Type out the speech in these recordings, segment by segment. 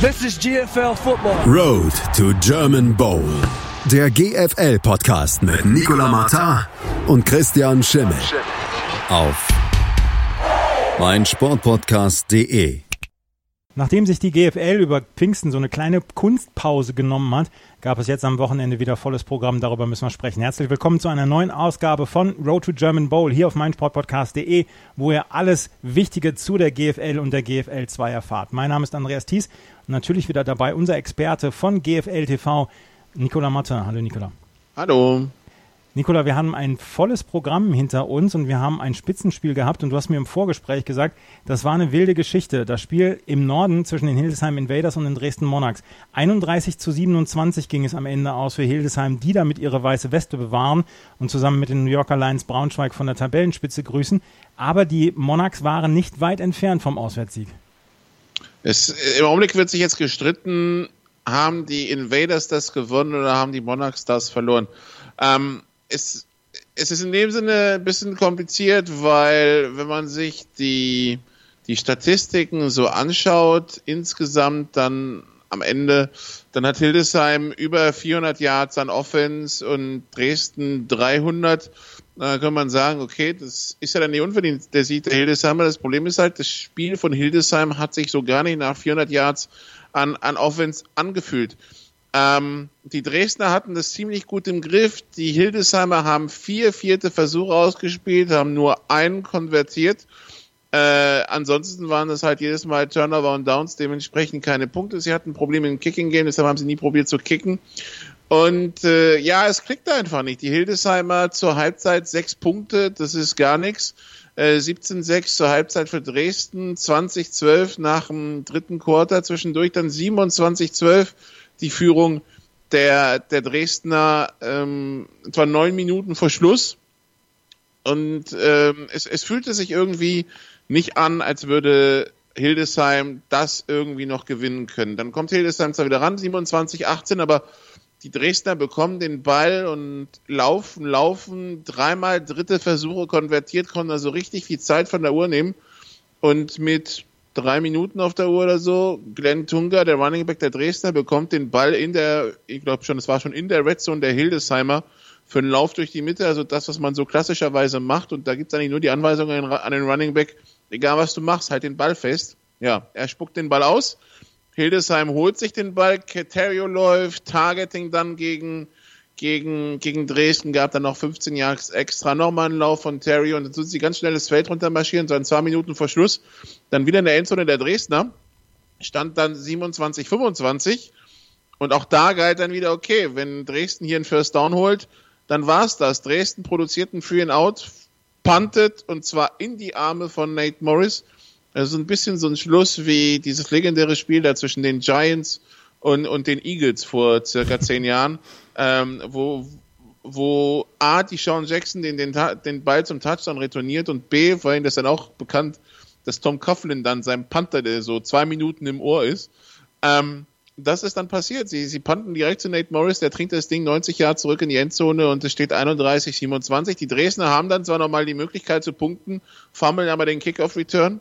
This is GFL Football. Road to German Bowl. Der GFL-Podcast mit Nicola Martin und Christian Schimmel. Auf meinsportpodcast.de. Nachdem sich die GFL über Pfingsten so eine kleine Kunstpause genommen hat, gab es jetzt am Wochenende wieder volles Programm. Darüber müssen wir sprechen. Herzlich willkommen zu einer neuen Ausgabe von Road to German Bowl hier auf meinsportpodcast.de, wo ihr alles Wichtige zu der GFL und der GFL 2 erfahrt. Mein Name ist Andreas Thies und natürlich wieder dabei unser Experte von GFL TV, Nicola Matte. Hallo Nicola. Hallo. Nikola, wir haben ein volles Programm hinter uns und wir haben ein Spitzenspiel gehabt und du hast mir im Vorgespräch gesagt, das war eine wilde Geschichte. Das Spiel im Norden zwischen den Hildesheim Invaders und den Dresden Monarchs. 31 zu 27 ging es am Ende aus für Hildesheim, die damit ihre weiße Weste bewahren und zusammen mit den New Yorker Lions Braunschweig von der Tabellenspitze grüßen. Aber die Monarchs waren nicht weit entfernt vom Auswärtssieg. Es, Im Augenblick wird sich jetzt gestritten, haben die Invaders das gewonnen oder haben die Monarchs das verloren. Ähm, es, es ist in dem Sinne ein bisschen kompliziert, weil wenn man sich die, die Statistiken so anschaut, insgesamt dann am Ende, dann hat Hildesheim über 400 Yards an Offense und Dresden 300. Da kann man sagen, okay, das ist ja dann nicht unverdient, der Sieg der Hildesheimer. Das Problem ist halt, das Spiel von Hildesheim hat sich so gar nicht nach 400 Yards an, an Offense angefühlt. Ähm, die Dresdner hatten das ziemlich gut im Griff. Die Hildesheimer haben vier vierte Versuche ausgespielt, haben nur einen konvertiert. Äh, ansonsten waren das halt jedes Mal Turnover und Downs, dementsprechend keine Punkte. Sie hatten Probleme im Kicking-Game, deshalb haben sie nie probiert zu kicken. Und äh, ja, es klickt einfach nicht. Die Hildesheimer zur Halbzeit sechs Punkte, das ist gar nichts. Äh, 17-6 zur Halbzeit für Dresden, 20-12 nach dem dritten Quarter, zwischendurch dann 27-12 die Führung der, der Dresdner ähm, etwa neun Minuten vor Schluss. Und ähm, es, es fühlte sich irgendwie nicht an, als würde Hildesheim das irgendwie noch gewinnen können. Dann kommt Hildesheim zwar wieder ran, 27, 18, aber die Dresdner bekommen den Ball und laufen, laufen, dreimal dritte Versuche konvertiert, konnten also richtig viel Zeit von der Uhr nehmen. Und mit drei Minuten auf der Uhr oder so. Glenn Tunga, der Running Back der Dresdner, bekommt den Ball in der, ich glaube schon, es war schon in der Red Zone der Hildesheimer für einen Lauf durch die Mitte, also das, was man so klassischerweise macht. Und da gibt es eigentlich nur die Anweisung an den Running Back, egal was du machst, halt den Ball fest. Ja, er spuckt den Ball aus. Hildesheim holt sich den Ball, Keterio läuft, Targeting dann gegen gegen, gegen Dresden gab dann noch 15 Jahre extra nochmal einen Lauf von Terry und dann sind sie ganz schnell das Feld runter marschieren, so in zwei Minuten vor Schluss. Dann wieder in der Endzone der Dresdner. Stand dann 27, 25. Und auch da galt dann wieder, okay, wenn Dresden hier einen First Down holt, dann war's das. Dresden produziert einen Free and Out, puntet und zwar in die Arme von Nate Morris. Also ein bisschen so ein Schluss wie dieses legendäre Spiel da zwischen den Giants und, und den Eagles vor circa zehn Jahren, ähm, wo, wo A, die Sean Jackson den, den, den Ball zum Touchdown retourniert und B, vorhin das dann auch bekannt, dass Tom Coughlin dann seinem Panther, der so zwei Minuten im Ohr ist, ähm, das ist dann passiert. Sie, sie panten direkt zu Nate Morris, der trinkt das Ding 90 Jahre zurück in die Endzone und es steht 31, 27. Die Dresdner haben dann zwar nochmal die Möglichkeit zu punkten, fummeln aber den Kickoff-Return.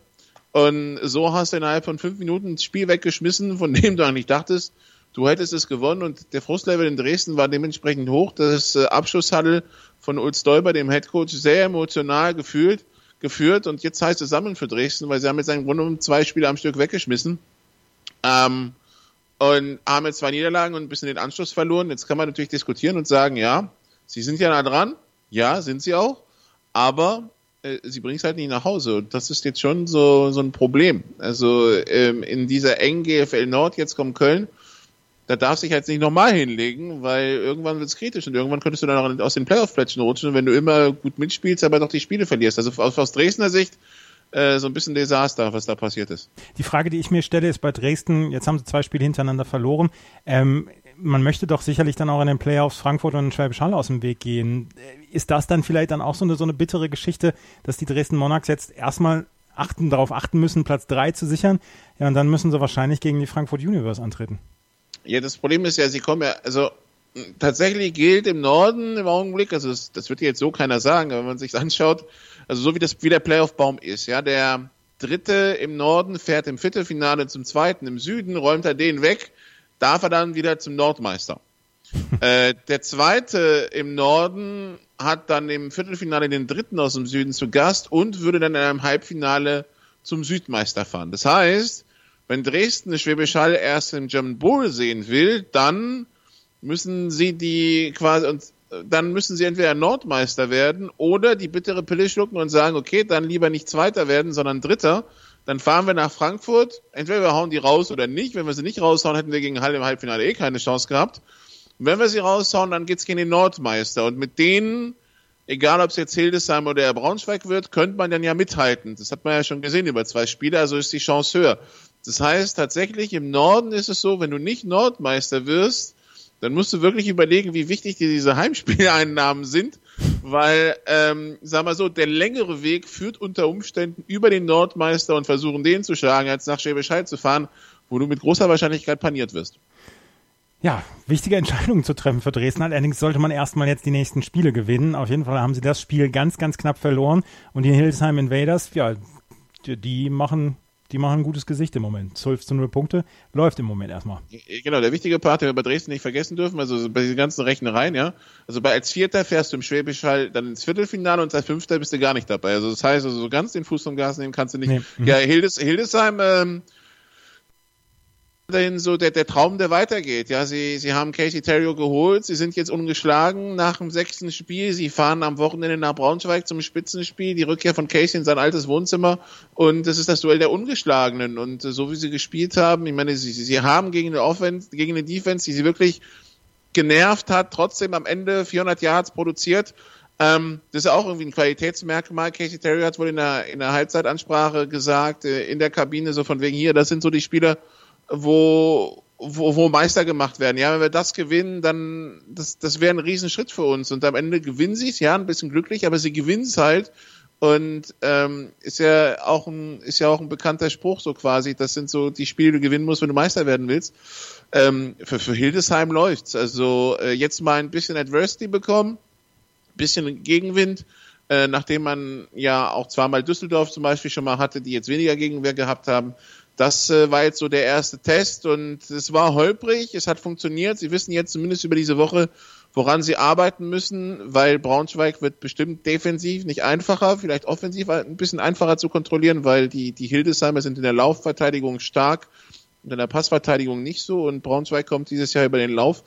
Und so hast du innerhalb von fünf Minuten das Spiel weggeschmissen, von dem du eigentlich dachtest, du hättest es gewonnen und der Frustlevel in Dresden war dementsprechend hoch. Das äh, Abschlusshandel von Ulf Stolper, dem Headcoach, sehr emotional gefühlt, geführt und jetzt heißt es Sammeln für Dresden, weil sie haben jetzt im Grunde um zwei Spiele am Stück weggeschmissen. Ähm, und haben jetzt zwei Niederlagen und ein bisschen den Anschluss verloren. Jetzt kann man natürlich diskutieren und sagen, ja, sie sind ja nah dran. Ja, sind sie auch. Aber äh, sie bringen es halt nicht nach Hause. Das ist jetzt schon so, so ein Problem. Also ähm, in dieser engen GFL Nord, jetzt kommt Köln, da darf sich jetzt nicht nochmal hinlegen, weil irgendwann wird es kritisch und irgendwann könntest du dann auch aus den Playoff-Plätzen rutschen, wenn du immer gut mitspielst, aber doch die Spiele verlierst. Also aus, aus Dresdner Sicht äh, so ein bisschen Desaster, was da passiert ist. Die Frage, die ich mir stelle, ist bei Dresden, jetzt haben sie zwei Spiele hintereinander verloren. Ähm, man möchte doch sicherlich dann auch in den Playoffs Frankfurt und Schwäbisch Hall aus dem Weg gehen. Ist das dann vielleicht dann auch so eine, so eine bittere Geschichte, dass die Dresden Monarchs jetzt erstmal achten, darauf achten müssen, Platz drei zu sichern? Ja, und dann müssen sie wahrscheinlich gegen die Frankfurt Universe antreten. Ja, das Problem ist ja, sie kommen ja, also tatsächlich gilt im Norden im Augenblick, also das, das wird jetzt so keiner sagen, aber wenn man sich anschaut, also so wie das wie der Playoff-Baum ist, ja, der Dritte im Norden fährt im Viertelfinale zum Zweiten im Süden, räumt er den weg, darf er dann wieder zum Nordmeister. äh, der Zweite im Norden hat dann im Viertelfinale den Dritten aus dem Süden zu Gast und würde dann in einem Halbfinale zum Südmeister fahren. Das heißt, wenn Dresden eine Schwäbisch Hall erst im German Bowl sehen will, dann müssen sie die quasi und dann müssen sie entweder Nordmeister werden oder die bittere Pille schlucken und sagen, okay, dann lieber nicht Zweiter werden, sondern Dritter. Dann fahren wir nach Frankfurt. Entweder wir hauen die raus oder nicht. Wenn wir sie nicht raushauen, hätten wir gegen Hall im Halbfinale eh keine Chance gehabt. Und wenn wir sie raushauen, dann geht's gegen den Nordmeister. Und mit denen, egal ob es jetzt Hildesheim oder Braunschweig wird, könnte man dann ja mithalten. Das hat man ja schon gesehen über zwei Spiele, also ist die Chance höher. Das heißt, tatsächlich im Norden ist es so, wenn du nicht Nordmeister wirst, dann musst du wirklich überlegen, wie wichtig dir diese Heimspieleinnahmen sind, weil, ähm, sag mal so, der längere Weg führt unter Umständen über den Nordmeister und versuchen den zu schlagen, als nach Schwäbisch Hall zu fahren, wo du mit großer Wahrscheinlichkeit paniert wirst. Ja, wichtige Entscheidungen zu treffen für Dresden. Allerdings sollte man erstmal jetzt die nächsten Spiele gewinnen. Auf jeden Fall haben sie das Spiel ganz, ganz knapp verloren. Und die Hildesheim Invaders, ja, die machen die machen ein gutes Gesicht im Moment. 12 zu 0 Punkte läuft im Moment erstmal. Genau, der wichtige Part, den wir bei Dresden nicht vergessen dürfen, also bei diesen ganzen Rechnereien, ja. Also bei als Vierter fährst du im Schwäbisch Hall dann ins Viertelfinale und als Fünfter bist du gar nicht dabei. Also das heißt, also so ganz den Fuß vom Gas nehmen kannst du nicht. Nee. Mhm. Ja, Hildes, Hildesheim, ähm, weiterhin so der, der Traum, der weitergeht. Ja, sie, sie haben Casey Terrio geholt, sie sind jetzt ungeschlagen nach dem sechsten Spiel, sie fahren am Wochenende nach Braunschweig zum Spitzenspiel, die Rückkehr von Casey in sein altes Wohnzimmer und das ist das Duell der Ungeschlagenen und so wie sie gespielt haben, ich meine, sie, sie haben gegen eine Offense, gegen eine Defense, die sie wirklich genervt hat, trotzdem am Ende 400 Yards produziert. Ähm, das ist auch irgendwie ein Qualitätsmerkmal. Casey Terry hat wohl in der, in der Halbzeitansprache gesagt, äh, in der Kabine, so von wegen hier, das sind so die Spieler, wo, wo, wo Meister gemacht werden. Ja, wenn wir das gewinnen, dann das, das wäre ein Riesenschritt für uns. Und am Ende gewinnen sie es, ja, ein bisschen glücklich, aber sie gewinnen es halt. Und ähm, ist ja auch ein ist ja auch ein bekannter Spruch so quasi. Das sind so die Spiele, die du gewinnen musst, wenn du Meister werden willst. Ähm, für, für Hildesheim läuft's. Also äh, jetzt mal ein bisschen Adversity bekommen, bisschen Gegenwind, äh, nachdem man ja auch zweimal Düsseldorf zum Beispiel schon mal hatte, die jetzt weniger Gegenwehr gehabt haben das äh, war jetzt so der erste Test und es war holprig, es hat funktioniert. Sie wissen jetzt zumindest über diese Woche, woran sie arbeiten müssen, weil Braunschweig wird bestimmt defensiv nicht einfacher, vielleicht offensiv ein bisschen einfacher zu kontrollieren, weil die, die Hildesheimer sind in der Laufverteidigung stark und in der Passverteidigung nicht so und Braunschweig kommt dieses Jahr über den Lauf.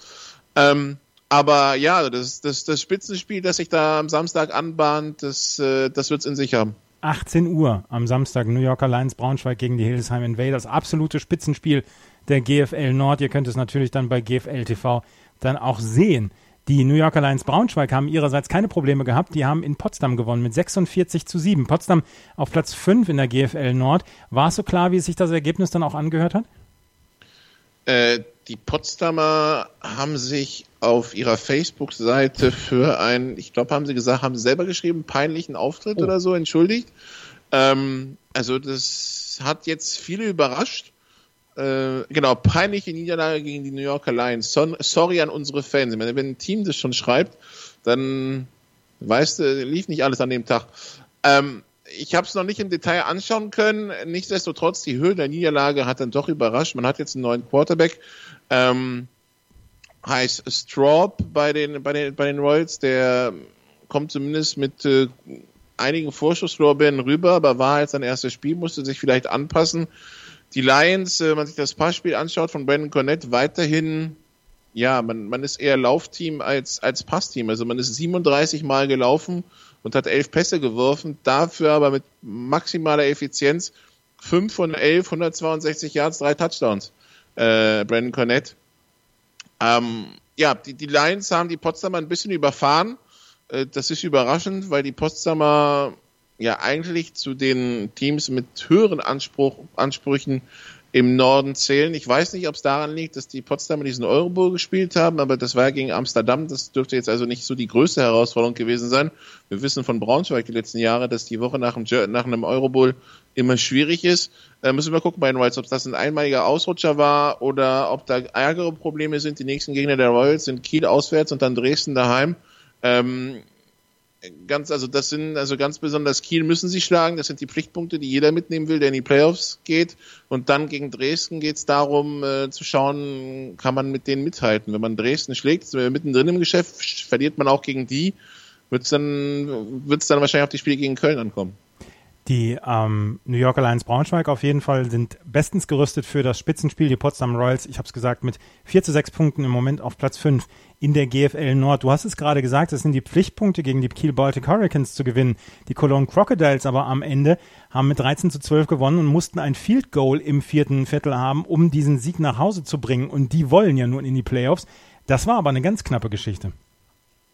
Ähm, aber ja, das, das, das Spitzenspiel, das sich da am Samstag anbahnt, das, äh, das wird es in sich haben. 18 Uhr am Samstag New Yorker Lions Braunschweig gegen die Hildesheim Invaders. Absolute Spitzenspiel der GFL Nord. Ihr könnt es natürlich dann bei GFL TV dann auch sehen. Die New Yorker Lions Braunschweig haben ihrerseits keine Probleme gehabt. Die haben in Potsdam gewonnen mit 46 zu 7. Potsdam auf Platz 5 in der GFL Nord. War es so klar, wie sich das Ergebnis dann auch angehört hat? Äh, die Potsdamer haben sich auf ihrer Facebook-Seite für einen, ich glaube, haben sie gesagt, haben sie selber geschrieben, peinlichen Auftritt oh. oder so entschuldigt. Ähm, also das hat jetzt viele überrascht. Äh, genau, peinliche Niederlage gegen die New Yorker Lions. So, sorry an unsere Fans. Ich meine, wenn ein Team das schon schreibt, dann weißt du, lief nicht alles an dem Tag. Ähm, ich habe es noch nicht im Detail anschauen können. Nichtsdestotrotz, die Höhe der Niederlage hat dann doch überrascht. Man hat jetzt einen neuen Quarterback. Ähm, heißt Straub bei den, bei den, bei den Royals. Der kommt zumindest mit äh, einigen Vorschusslorbeeren rüber, aber war jetzt sein erstes Spiel, musste sich vielleicht anpassen. Die Lions, äh, wenn man sich das Passspiel anschaut von Brandon Cornett, weiterhin ja, man, man ist eher Laufteam als, als Passteam. Also man ist 37 Mal gelaufen und hat elf Pässe geworfen, dafür aber mit maximaler Effizienz 5 von 11, 162 Yards, drei Touchdowns. Äh, Brandon Cornett. Ähm, ja, die, die Lions haben die Potsdamer ein bisschen überfahren. Äh, das ist überraschend, weil die Potsdamer ja eigentlich zu den Teams mit höheren Anspruch, Ansprüchen im Norden zählen. Ich weiß nicht, ob es daran liegt, dass die Potsdamer diesen Eurobowl gespielt haben, aber das war ja gegen Amsterdam. Das dürfte jetzt also nicht so die größte Herausforderung gewesen sein. Wir wissen von Braunschweig die letzten Jahre, dass die Woche nach, einem Eurobowl immer schwierig ist. Äh, müssen wir gucken bei den Royals, ob das ein einmaliger Ausrutscher war oder ob da ärgere Probleme sind. Die nächsten Gegner der Royals sind Kiel auswärts und dann Dresden daheim. Ähm, ganz, also das sind, also ganz besonders Kiel müssen sie schlagen. Das sind die Pflichtpunkte, die jeder mitnehmen will, der in die Playoffs geht. Und dann gegen Dresden geht es darum, äh, zu schauen, kann man mit denen mithalten. Wenn man Dresden schlägt, mittendrin im Geschäft, verliert man auch gegen die, wird es dann, wird's dann wahrscheinlich auf die Spiele gegen Köln ankommen. Die ähm, New Yorker Lions Braunschweig auf jeden Fall sind bestens gerüstet für das Spitzenspiel. Die Potsdam Royals, ich habe es gesagt, mit 4 zu 6 Punkten im Moment auf Platz 5 in der GFL Nord. Du hast es gerade gesagt, es sind die Pflichtpunkte gegen die Kiel Baltic Hurricanes zu gewinnen. Die Cologne Crocodiles aber am Ende haben mit 13 zu 12 gewonnen und mussten ein Field Goal im vierten Viertel haben, um diesen Sieg nach Hause zu bringen. Und die wollen ja nun in die Playoffs. Das war aber eine ganz knappe Geschichte.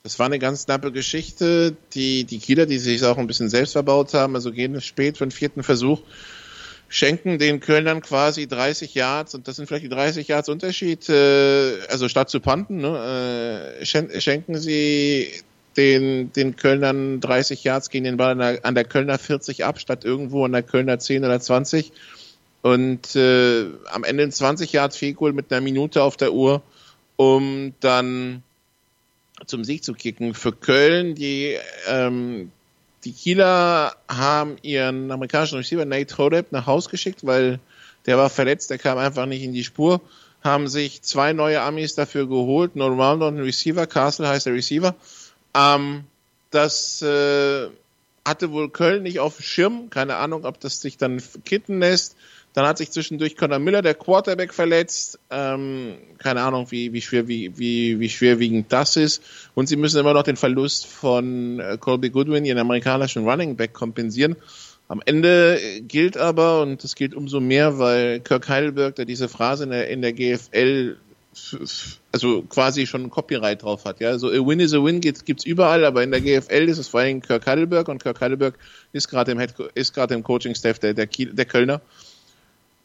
Das war eine ganz knappe Geschichte. Die, die Kieler, die sich auch ein bisschen selbst verbaut haben, also gehen spät für den vierten Versuch, schenken den Kölnern quasi 30 Yards und das sind vielleicht die 30 Yards Unterschied, äh, also statt zu panten, ne, äh, schenken sie den, den Kölnern 30 Yards gegen den Ball an der, an der Kölner 40 ab, statt irgendwo an der Kölner 10 oder 20 und äh, am Ende ein 20 Yards Fehlgoal mit einer Minute auf der Uhr, um dann zum Sieg zu kicken. Für Köln, die, ähm, die Kieler haben ihren amerikanischen Receiver Nate Hodep nach Haus geschickt, weil der war verletzt, der kam einfach nicht in die Spur. Haben sich zwei neue Amis dafür geholt, No Rounder und Receiver. Castle heißt der Receiver. Ähm, das äh, hatte wohl Köln nicht auf dem Schirm. Keine Ahnung, ob das sich dann kitten lässt. Dann hat sich zwischendurch Conor Miller, der Quarterback, verletzt. Ähm, keine Ahnung, wie, wie, schwer, wie, wie, wie schwerwiegend das ist. Und sie müssen immer noch den Verlust von äh, Colby Goodwin, ihren amerikanischen Running Back, kompensieren. Am Ende gilt aber, und das gilt umso mehr, weil Kirk Heidelberg, der diese Phrase in der, in der GFL also quasi schon ein Copyright drauf hat. Ja, so a win is a win gibt, gibt's überall, aber in der GFL ist es vor allem Kirk Heidelberg und Kirk Heidelberg ist gerade im im Coaching Staff der, der, der Kölner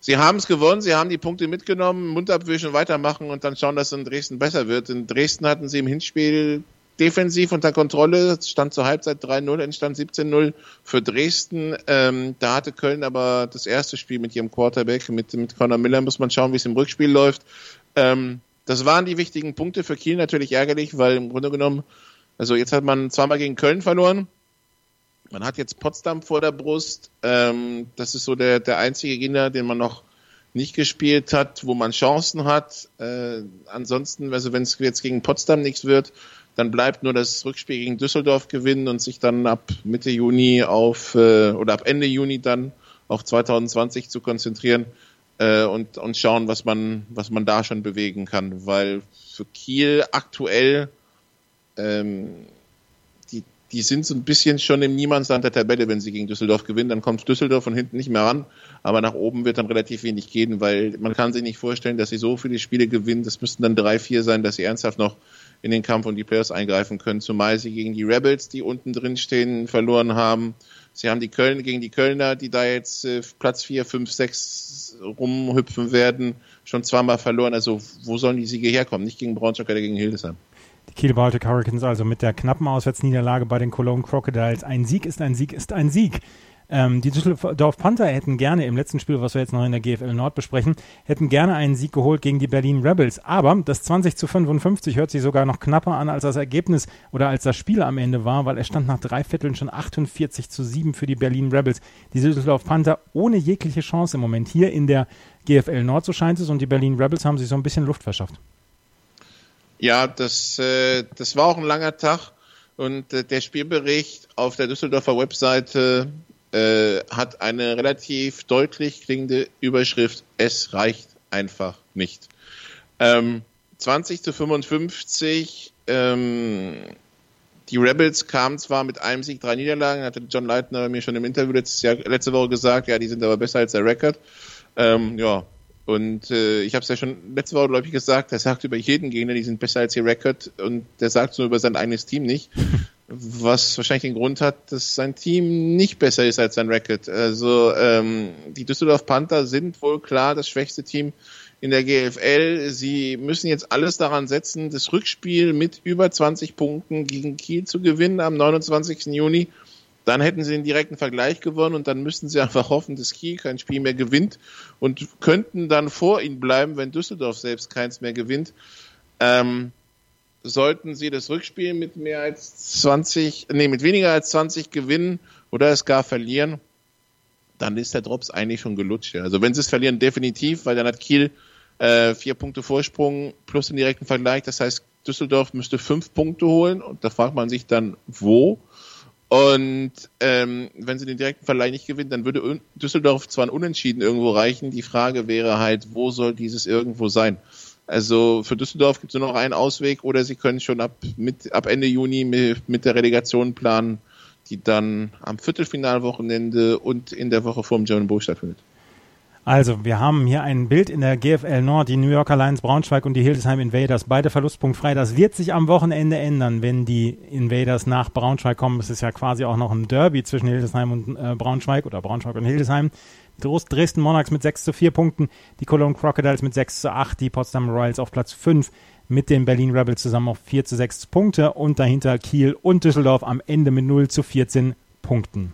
sie haben es gewonnen, sie haben die Punkte mitgenommen, Mund abwischen, weitermachen und dann schauen, dass es in Dresden besser wird. In Dresden hatten sie im Hinspiel defensiv unter Kontrolle, stand zur Halbzeit 3-0, entstand 17-0 für Dresden. Ähm, da hatte Köln aber das erste Spiel mit ihrem Quarterback, mit, mit Conor Miller, muss man schauen, wie es im Rückspiel läuft. Ähm, das waren die wichtigen Punkte für Kiel natürlich ärgerlich, weil im Grunde genommen, also jetzt hat man zweimal gegen Köln verloren, man hat jetzt Potsdam vor der Brust. Ähm, das ist so der, der einzige Gegner, den man noch nicht gespielt hat, wo man Chancen hat. Äh, ansonsten, also wenn es jetzt gegen Potsdam nichts wird, dann bleibt nur das Rückspiel gegen Düsseldorf gewinnen und sich dann ab Mitte Juni auf äh, oder ab Ende Juni dann auf 2020 zu konzentrieren äh, und, und schauen, was man, was man da schon bewegen kann. Weil für Kiel aktuell ähm, die sind so ein bisschen schon im Niemandsland der Tabelle, wenn sie gegen Düsseldorf gewinnen. Dann kommt Düsseldorf von hinten nicht mehr ran, aber nach oben wird dann relativ wenig gehen, weil man kann sich nicht vorstellen, dass sie so viele Spiele gewinnen. Das müssten dann drei, vier sein, dass sie ernsthaft noch in den Kampf und die Players eingreifen können. Zumal sie gegen die Rebels, die unten drin stehen, verloren haben. Sie haben die Köln gegen die Kölner, die da jetzt äh, Platz vier, fünf, sechs rumhüpfen werden, schon zweimal verloren. Also wo sollen die Siege herkommen? Nicht gegen Braunschweig oder gegen Hildesheim. Die Kiel Baltic Hurricanes also mit der knappen Auswärtsniederlage bei den Cologne Crocodiles. Ein Sieg ist ein Sieg ist ein Sieg. Ähm, die Düsseldorf Panther hätten gerne im letzten Spiel, was wir jetzt noch in der GFL Nord besprechen, hätten gerne einen Sieg geholt gegen die Berlin Rebels. Aber das 20 zu 55 hört sich sogar noch knapper an, als das Ergebnis oder als das Spiel am Ende war, weil es stand nach drei Vierteln schon 48 zu 7 für die Berlin Rebels. Die Düsseldorf Panther ohne jegliche Chance im Moment hier in der GFL Nord, so scheint es, und die Berlin Rebels haben sich so ein bisschen Luft verschafft. Ja, das, äh, das war auch ein langer Tag und äh, der Spielbericht auf der Düsseldorfer Webseite äh, hat eine relativ deutlich klingende Überschrift. Es reicht einfach nicht. Ähm, 20 zu 55. Ähm, die Rebels kamen zwar mit einem Sieg, drei Niederlagen, hatte John Leitner mir schon im Interview letztes Jahr, letzte Woche gesagt, ja, die sind aber besser als der Rekord. Ähm, ja, und äh, ich habe es ja schon letzte Woche, glaube ich, gesagt, er sagt über jeden Gegner, die sind besser als ihr Record und der sagt nur über sein eigenes Team nicht. Was wahrscheinlich den Grund hat, dass sein Team nicht besser ist als sein Record. Also ähm, die Düsseldorf Panther sind wohl klar das schwächste Team in der GFL. Sie müssen jetzt alles daran setzen, das Rückspiel mit über 20 Punkten gegen Kiel zu gewinnen am 29. Juni. Dann hätten sie den direkten Vergleich gewonnen und dann müssten sie einfach hoffen, dass Kiel kein Spiel mehr gewinnt und könnten dann vor ihnen bleiben, wenn Düsseldorf selbst keins mehr gewinnt. Ähm, sollten sie das Rückspiel mit mehr als 20, nee, mit weniger als 20 gewinnen oder es gar verlieren, dann ist der Drops eigentlich schon gelutscht. Also wenn sie es verlieren, definitiv, weil dann hat Kiel äh, vier Punkte Vorsprung plus den direkten Vergleich. Das heißt, Düsseldorf müsste fünf Punkte holen und da fragt man sich dann, wo. Und ähm, wenn sie den direkten Verleih nicht gewinnen, dann würde Düsseldorf zwar ein Unentschieden irgendwo reichen. Die Frage wäre halt, wo soll dieses irgendwo sein? Also für Düsseldorf gibt es nur noch einen Ausweg oder sie können schon ab, mit, ab Ende Juni mit, mit der Relegation planen, die dann am Viertelfinalwochenende und in der Woche vor dem German Bowl stattfindet. Also, wir haben hier ein Bild in der GFL Nord, die New Yorker Lions Braunschweig und die Hildesheim Invaders, beide verlustpunktfrei. Das wird sich am Wochenende ändern, wenn die Invaders nach Braunschweig kommen. Es ist ja quasi auch noch ein Derby zwischen Hildesheim und äh, Braunschweig oder Braunschweig und Hildesheim. Dresden Monarchs mit 6 zu 4 Punkten, die Cologne Crocodiles mit 6 zu 8, die Potsdam Royals auf Platz 5 mit den Berlin Rebels zusammen auf 4 zu 6 Punkte und dahinter Kiel und Düsseldorf am Ende mit 0 zu 14 Punkten.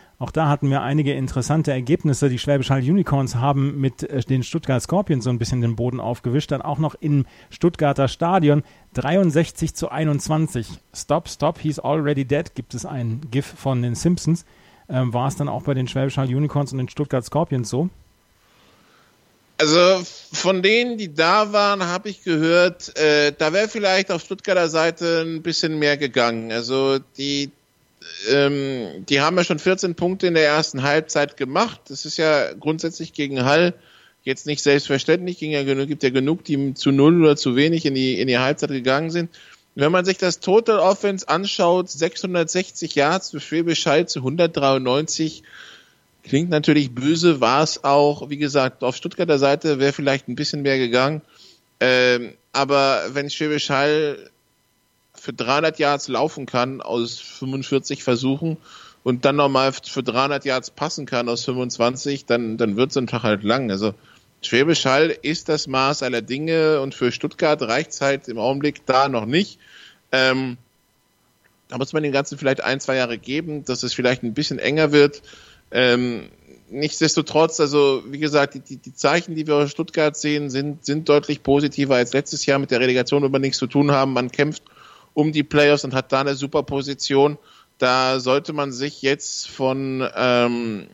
auch da hatten wir einige interessante Ergebnisse. Die Schwäbisch Hall Unicorns haben mit äh, den Stuttgart Scorpions so ein bisschen den Boden aufgewischt. Dann auch noch im Stuttgarter Stadion 63 zu 21. Stop, stop, he's already dead. Gibt es ein GIF von den Simpsons. Ähm, war es dann auch bei den Schwäbisch Hall Unicorns und den Stuttgart Scorpions so? Also von denen, die da waren, habe ich gehört, äh, da wäre vielleicht auf Stuttgarter Seite ein bisschen mehr gegangen. Also die ähm, die haben ja schon 14 Punkte in der ersten Halbzeit gemacht. Das ist ja grundsätzlich gegen Hall jetzt nicht selbstverständlich. Ging ja genug, gibt ja genug, die zu null oder zu wenig in die, in die Halbzeit gegangen sind. Wenn man sich das Total Offense anschaut, 660 Yards für Schwäbisch Hall zu 193, klingt natürlich böse, war es auch. Wie gesagt, auf Stuttgarter Seite wäre vielleicht ein bisschen mehr gegangen. Ähm, aber wenn Schwäbisch Hall für 300 Yards laufen kann aus 45 Versuchen und dann nochmal für 300 Yards passen kann aus 25, dann, dann wird so ein Tag halt lang. Also Schwäbisch Hall ist das Maß aller Dinge und für Stuttgart reicht es halt im Augenblick da noch nicht. Ähm, da muss man dem Ganzen vielleicht ein, zwei Jahre geben, dass es vielleicht ein bisschen enger wird. Ähm, nichtsdestotrotz, also wie gesagt, die, die Zeichen, die wir aus Stuttgart sehen, sind, sind deutlich positiver als letztes Jahr mit der Relegation, wo wir nichts zu tun haben. Man kämpft um die Playoffs und hat da eine super Position. Da sollte man sich jetzt von, ähm,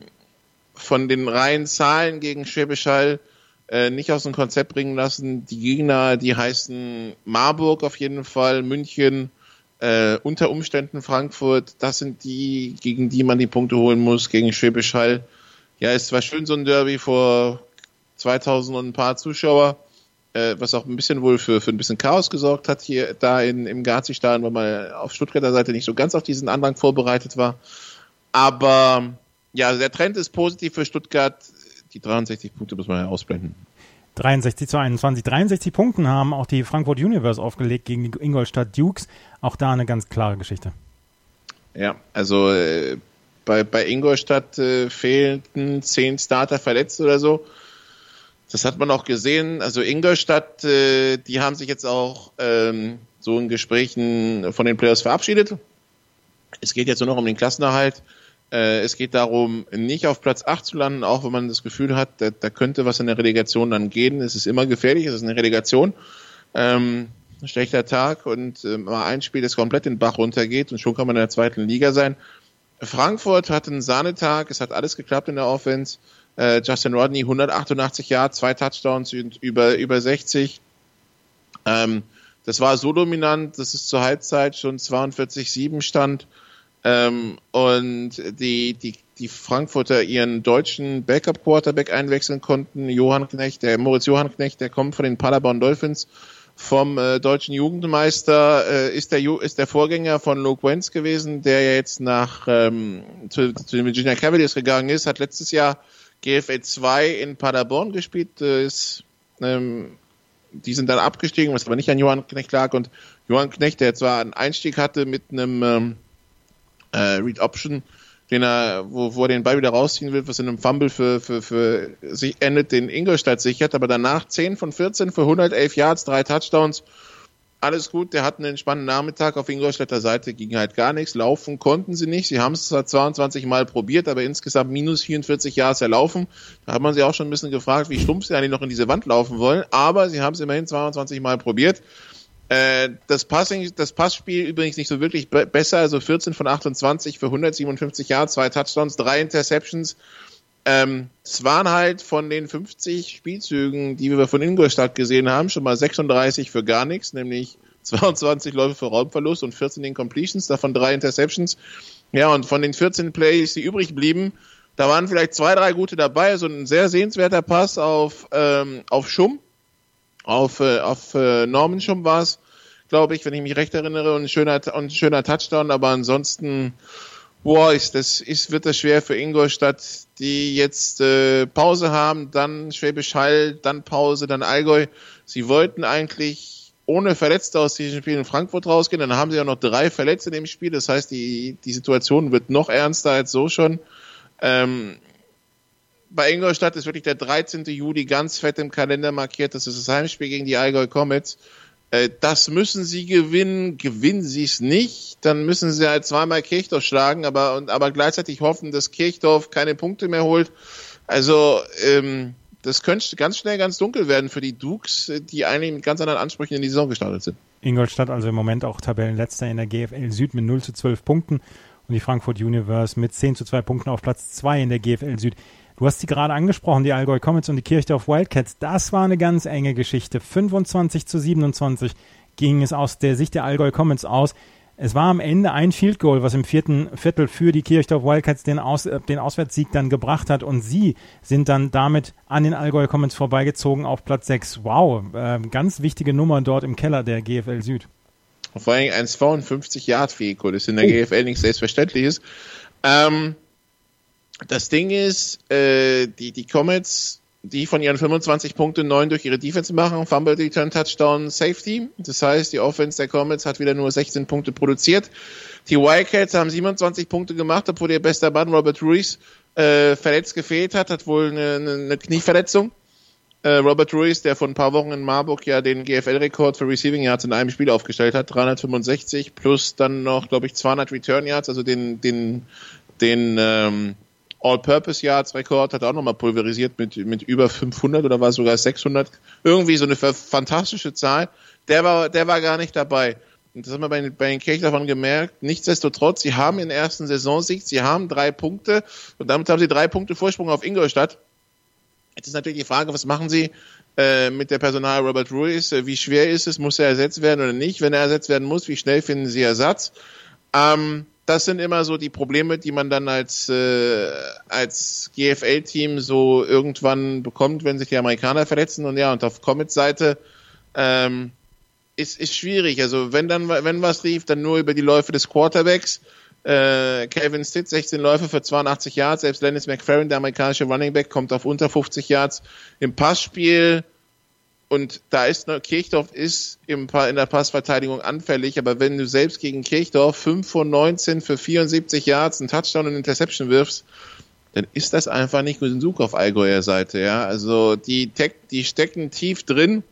von den reinen Zahlen gegen Schwäbisch Hall äh, nicht aus dem Konzept bringen lassen. Die Gegner, die heißen Marburg auf jeden Fall, München, äh, unter Umständen Frankfurt. Das sind die, gegen die man die Punkte holen muss, gegen Schwäbisch Hall. Ja, es war schön so ein Derby vor 2000 und ein paar Zuschauer äh, was auch ein bisschen wohl für, für ein bisschen Chaos gesorgt hat hier da in, im Gazi-Stadion, weil man auf Stuttgarter Seite nicht so ganz auf diesen Andrang vorbereitet war. Aber ja, der Trend ist positiv für Stuttgart. Die 63 Punkte muss man ja ausblenden. 63 zu 21. 63 Punkten haben auch die Frankfurt Universe aufgelegt gegen die Ingolstadt Dukes. Auch da eine ganz klare Geschichte. Ja, also äh, bei, bei Ingolstadt äh, fehlten zehn Starter verletzt oder so. Das hat man auch gesehen. Also Ingolstadt, äh, die haben sich jetzt auch ähm, so in Gesprächen von den Players verabschiedet. Es geht jetzt nur noch um den Klassenerhalt. Äh, es geht darum, nicht auf Platz 8 zu landen, auch wenn man das Gefühl hat, da, da könnte was in der Relegation dann gehen. Es ist immer gefährlich, es ist eine Relegation. ähm, schlechter Tag und äh, mal ein Spiel, das komplett den Bach runtergeht und schon kann man in der zweiten Liga sein. Frankfurt hat einen Sahnetag, es hat alles geklappt in der Offense. Äh, Justin Rodney 188 Jahre, zwei Touchdowns über, über 60. Ähm, das war so dominant, dass es zur Halbzeit schon 42-7 stand. Ähm, und die, die, die Frankfurter ihren deutschen Backup-Quarterback einwechseln konnten. Johann Knecht, der Moritz Johann Knecht, der kommt von den Paderborn Dolphins vom äh, deutschen Jugendmeister, äh, ist, der, ist der Vorgänger von Luke Wentz gewesen, der ja jetzt nach ähm, zu, zu den Virginia Cavaliers gegangen ist, hat letztes Jahr GFL 2 in Paderborn gespielt, äh, ist ähm, die sind dann abgestiegen, was aber nicht an Johann Knecht lag. Und Johann Knecht, der zwar einen Einstieg hatte mit einem ähm, äh, Read Option, den er, wo, wo er den Ball wieder rausziehen will, was in einem Fumble für, für, für sich endet, den Ingolstadt sichert, aber danach 10 von 14 für 111 Yards, drei Touchdowns alles gut, der hat einen entspannten Nachmittag auf Ingolstädter Seite, ging halt gar nichts, laufen konnten sie nicht, sie haben es zwar 22 Mal probiert, aber insgesamt minus 44 Jahre erlaufen, da hat man sich auch schon ein bisschen gefragt, wie stumpf sie eigentlich noch in diese Wand laufen wollen, aber sie haben es immerhin 22 Mal probiert. Äh, das Passing, das Passspiel übrigens nicht so wirklich besser, also 14 von 28 für 157 Jahre, zwei Touchdowns, drei Interceptions, ähm, es waren halt von den 50 Spielzügen, die wir von Ingolstadt gesehen haben, schon mal 36 für gar nichts, nämlich 22 Läufe für Raumverlust und 14 Incompletions, davon drei Interceptions. Ja, und von den 14 Plays, die übrig blieben, da waren vielleicht zwei, drei gute dabei. So ein sehr sehenswerter Pass auf, ähm, auf Schumm, auf, äh, auf äh, Norman Schumm war es, glaube ich, wenn ich mich recht erinnere, und ein schöner, und ein schöner Touchdown, aber ansonsten boah, ist das, ist, wird das schwer für Ingolstadt, die jetzt äh, Pause haben, dann Schwäbisch Hall, dann Pause, dann Allgäu. Sie wollten eigentlich ohne Verletzte aus diesem Spiel in Frankfurt rausgehen, dann haben sie auch noch drei Verletzte in dem Spiel, das heißt, die, die Situation wird noch ernster als so schon. Ähm, bei Ingolstadt ist wirklich der 13. Juli ganz fett im Kalender markiert, das ist das Heimspiel gegen die Allgäu Comets. Äh, das müssen sie gewinnen. Gewinnen sie es nicht, dann müssen sie halt zweimal Kirchdorf schlagen, aber, und, aber gleichzeitig hoffen, dass Kirchdorf keine Punkte mehr holt. Also, ähm, das könnte ganz schnell ganz dunkel werden für die Dukes, die eigentlich mit ganz anderen Ansprüchen in die Saison gestartet sind. Ingolstadt also im Moment auch Tabellenletzter in der GFL Süd mit 0 zu 12 Punkten und die Frankfurt Universe mit 10 zu 2 Punkten auf Platz 2 in der GFL Süd. Du hast sie gerade angesprochen, die Allgäu Comets und die Kirchdorf Wildcats. Das war eine ganz enge Geschichte. 25 zu 27 ging es aus der Sicht der Allgäu Comets aus. Es war am Ende ein Field Goal, was im vierten Viertel für die Kirchdorf Wildcats den, aus, äh, den Auswärtssieg dann gebracht hat und sie sind dann damit an den Allgäu Comets vorbeigezogen auf Platz 6. Wow, äh, ganz wichtige Nummer dort im Keller der GFL Süd. Vor allem ein 52 Yard Vehicle, das in der oh. GFL nicht selbstverständlich ist. Ähm, das Ding ist, äh, die, die Comets, die von ihren 25 Punkten 9 durch ihre Defense machen, Fumble, Return, Touchdown, Safety. Das heißt, die Offense der Comets hat wieder nur 16 Punkte produziert. Die Wildcats haben 27 Punkte gemacht, obwohl ihr bester Mann Robert Ruiz äh, verletzt gefehlt hat, hat wohl eine, eine Knieverletzung. Äh, Robert Ruiz, der vor ein paar Wochen in Marburg ja den GFL-Rekord für Receiving Yards in einem Spiel aufgestellt hat, 365 plus dann noch, glaube ich, 200 Return Yards, also den, den, den ähm, All-Purpose-Yards-Rekord hat er auch nochmal pulverisiert mit, mit über 500 oder war sogar 600. Irgendwie so eine fantastische Zahl. Der war, der war gar nicht dabei. Und das haben wir bei, bei den Kirchdorfern gemerkt. Nichtsdestotrotz, sie haben den ersten Saisonsieg, sie haben drei Punkte und damit haben sie drei Punkte Vorsprung auf Ingolstadt. Jetzt ist natürlich die Frage, was machen sie äh, mit der Personal Robert Ruiz? Wie schwer ist es? Muss er ersetzt werden oder nicht? Wenn er ersetzt werden muss, wie schnell finden sie Ersatz? Ähm, das sind immer so die Probleme, die man dann als, äh, als GFL-Team so irgendwann bekommt, wenn sich die Amerikaner verletzen. Und ja, und auf Comets-Seite ähm, ist, ist schwierig. Also wenn dann wenn was lief, dann nur über die Läufe des Quarterbacks. Äh, Calvin Stitt, 16 Läufe für 82 Yards. Selbst Lennis McFerrin, der amerikanische Running Back, kommt auf unter 50 Yards. Im Passspiel und da ist Kirchdorf ist im, in der Passverteidigung anfällig, aber wenn du selbst gegen Kirchdorf 5 von 19 für 74 Yards einen Touchdown und Interception wirfst, dann ist das einfach nicht gut Such auf Allgäuer Seite, ja. Also die, die stecken tief drin.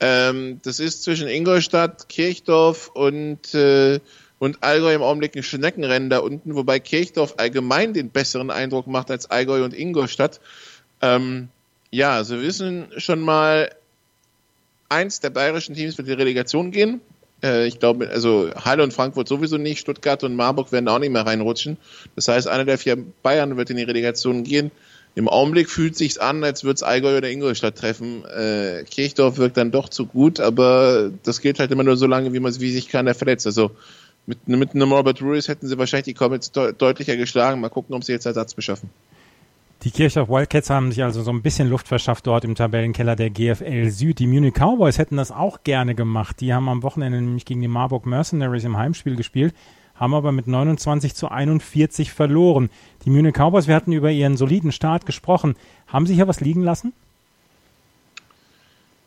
Ähm, das ist zwischen Ingolstadt, Kirchdorf und, äh, und Allgäu im Augenblick ein Schneckenrennen da unten, wobei Kirchdorf allgemein den besseren Eindruck macht als Allgäu und Ingolstadt. Ähm, ja, Sie wissen schon mal, eins der bayerischen Teams wird in die Relegation gehen. Äh, ich glaube, also Halle und Frankfurt sowieso nicht, Stuttgart und Marburg werden auch nicht mehr reinrutschen. Das heißt, einer der vier Bayern wird in die Relegation gehen. Im Augenblick fühlt sich's an, als würde es Allgäu oder Ingolstadt treffen. Äh, Kirchdorf wirkt dann doch zu gut, aber das geht halt immer nur so lange, wie man wie sich keiner verletzt. Also mit, mit einem Robert Ruiz hätten sie wahrscheinlich die Comets de deutlicher geschlagen. Mal gucken, ob sie jetzt Ersatz beschaffen. Die Kirchdorf Wildcats haben sich also so ein bisschen Luft verschafft dort im Tabellenkeller der GFL Süd. Die Munich Cowboys hätten das auch gerne gemacht. Die haben am Wochenende nämlich gegen die Marburg Mercenaries im Heimspiel gespielt, haben aber mit 29 zu 41 verloren. Die Munich Cowboys, wir hatten über ihren soliden Start gesprochen. Haben sie hier was liegen lassen?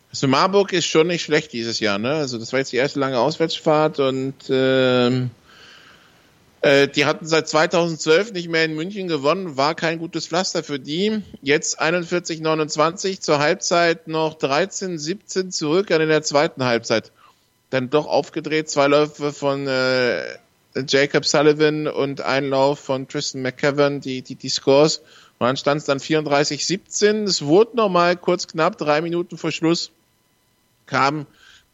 Also Marburg ist schon nicht schlecht dieses Jahr, ne? Also das war jetzt die erste lange Auswärtsfahrt und ähm äh, die hatten seit 2012 nicht mehr in München gewonnen, war kein gutes Pflaster für die. Jetzt 41, 29, zur Halbzeit noch 13, 17 zurück, dann in der zweiten Halbzeit. Dann doch aufgedreht, zwei Läufe von äh, Jacob Sullivan und ein Lauf von Tristan McKevern, die, die, die Scores. Und dann stand es dann 34, 17. Es wurde nochmal kurz knapp, drei Minuten vor Schluss kam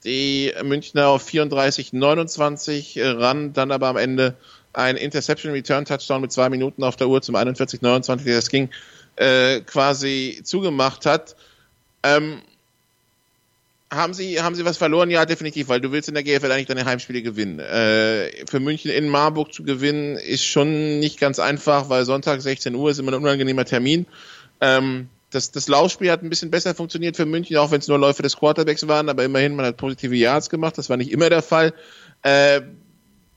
die Münchner auf 34, 29 ran, dann aber am Ende ein Interception Return Touchdown mit zwei Minuten auf der Uhr zum 41-29, der das ging, äh, quasi zugemacht hat. Ähm, haben sie, haben sie was verloren? Ja, definitiv, weil du willst in der GFL eigentlich deine Heimspiele gewinnen. Äh, für München in Marburg zu gewinnen ist schon nicht ganz einfach, weil Sonntag 16 Uhr ist immer ein unangenehmer Termin. Ähm, das, das Laufspiel hat ein bisschen besser funktioniert für München, auch wenn es nur Läufe des Quarterbacks waren, aber immerhin, man hat positive Yards gemacht, das war nicht immer der Fall. Äh,